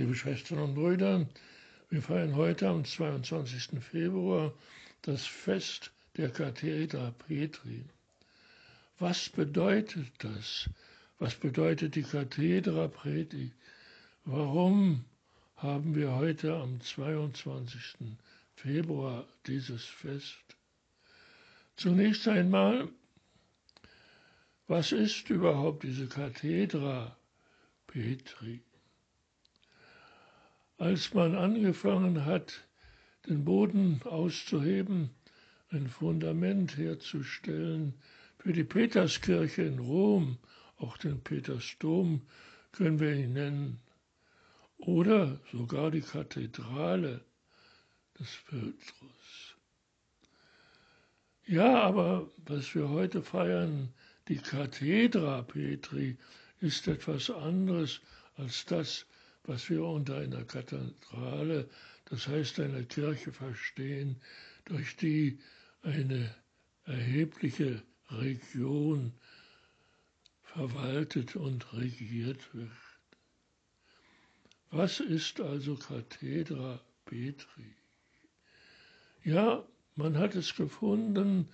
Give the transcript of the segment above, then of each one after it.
Liebe Schwestern und Brüder, wir feiern heute am 22. Februar das Fest der Kathedra Petri. Was bedeutet das? Was bedeutet die Kathedra Petri? Warum haben wir heute am 22. Februar dieses Fest? Zunächst einmal, was ist überhaupt diese Kathedra Petri? Als man angefangen hat, den Boden auszuheben, ein Fundament herzustellen für die Peterskirche in Rom, auch den Petersdom können wir ihn nennen, oder sogar die Kathedrale des Petrus. Ja, aber was wir heute feiern, die Kathedra Petri, ist etwas anderes als das, was wir unter einer Kathedrale, das heißt einer Kirche verstehen, durch die eine erhebliche Region verwaltet und regiert wird. Was ist also Kathedra Petri? Ja, man hat es gefunden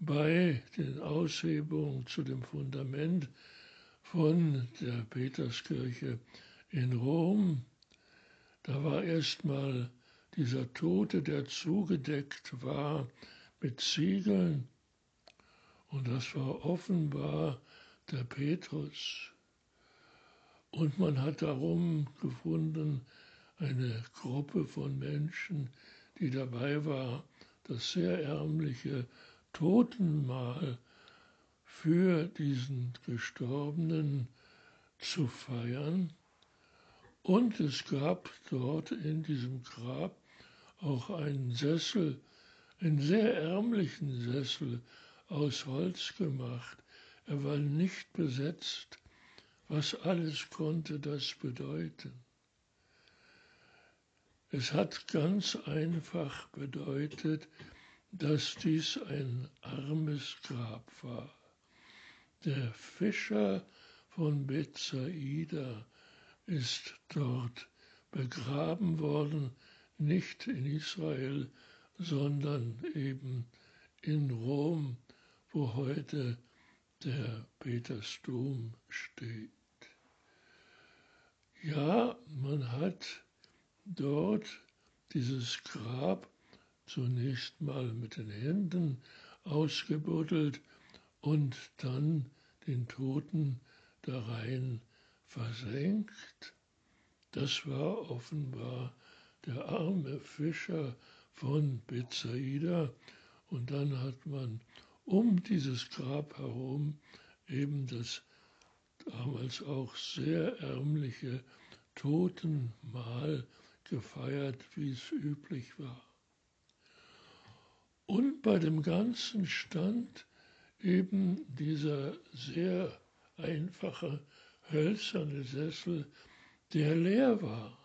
bei den Aushebungen zu dem Fundament von der Peterskirche in Rom, da war erstmal dieser Tote, der zugedeckt war mit Ziegeln, und das war offenbar der Petrus. Und man hat darum gefunden eine Gruppe von Menschen, die dabei war, das sehr ärmliche Totenmahl für diesen Gestorbenen zu feiern. Und es gab dort in diesem Grab auch einen Sessel, einen sehr ärmlichen Sessel aus Holz gemacht. Er war nicht besetzt. Was alles konnte das bedeuten? Es hat ganz einfach bedeutet, dass dies ein armes Grab war. Der Fischer von Bethsaida ist dort begraben worden, nicht in Israel, sondern eben in Rom, wo heute der Petersdom steht. Ja, man hat dort dieses Grab zunächst mal mit den Händen ausgebuddelt und dann den Toten da rein versenkt. Das war offenbar der arme Fischer von Bethsaida. Und dann hat man um dieses Grab herum eben das damals auch sehr ärmliche Totenmahl gefeiert, wie es üblich war. Und bei dem Ganzen stand eben dieser sehr einfache hölzerne Sessel, der leer war.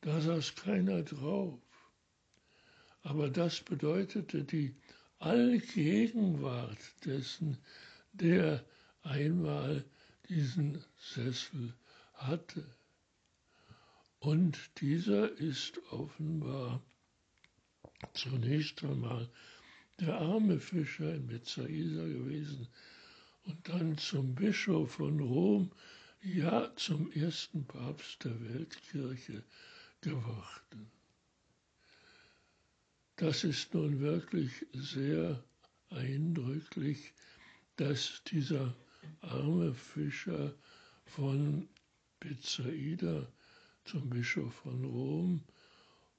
Da saß keiner drauf. Aber das bedeutete die Allgegenwart dessen, der einmal diesen Sessel hatte. Und dieser ist offenbar zunächst einmal der arme Fischer in Bethsaida gewesen, und dann zum Bischof von Rom, ja zum ersten Papst der Weltkirche geworden. Das ist nun wirklich sehr eindrücklich, dass dieser arme Fischer von Bethsaida zum Bischof von Rom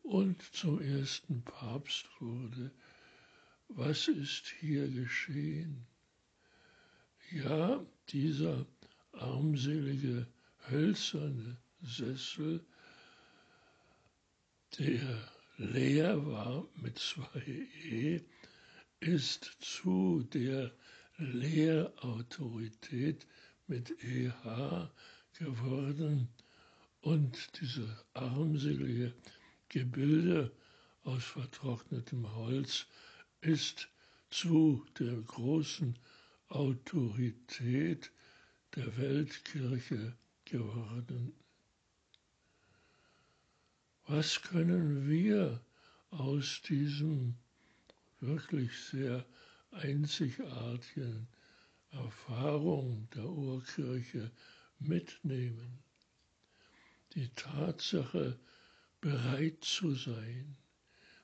und zum ersten Papst wurde. Was ist hier geschehen? Ja, dieser armselige hölzerne Sessel, der leer war mit zwei E, ist zu der Lehrautorität mit EH geworden. Und diese armselige Gebilde aus vertrocknetem Holz ist zu der großen Autorität der Weltkirche geworden. was können wir aus diesem wirklich sehr einzigartigen Erfahrung der Urkirche mitnehmen. Die Tatsache, bereit zu sein,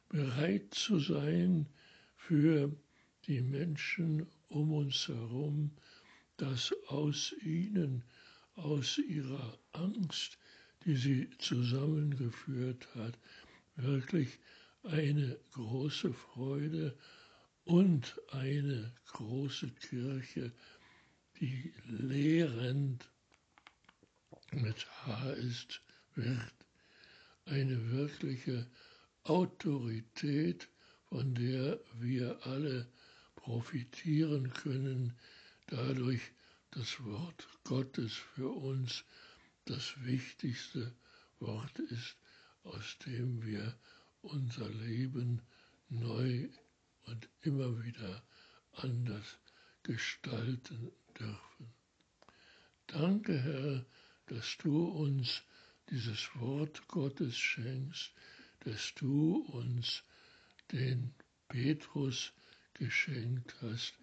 bereit zu sein für die Menschen um uns herum, dass aus ihnen, aus ihrer Angst, die sie zusammengeführt hat, wirklich eine große Freude und eine große Kirche, die lehrend mit H ist, wird. Eine wirkliche Autorität, von der wir alle profitieren können, dadurch das Wort Gottes für uns das wichtigste Wort ist, aus dem wir unser Leben neu und immer wieder anders gestalten dürfen. Danke, Herr, dass du uns dieses Wort Gottes schenkst, dass du uns den Petrus geschenkt hast,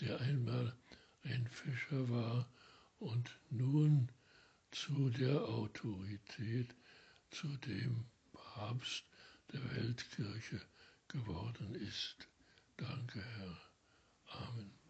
der einmal ein Fischer war und nun zu der Autorität, zu dem Papst der Weltkirche geworden ist. Danke, Herr. Amen.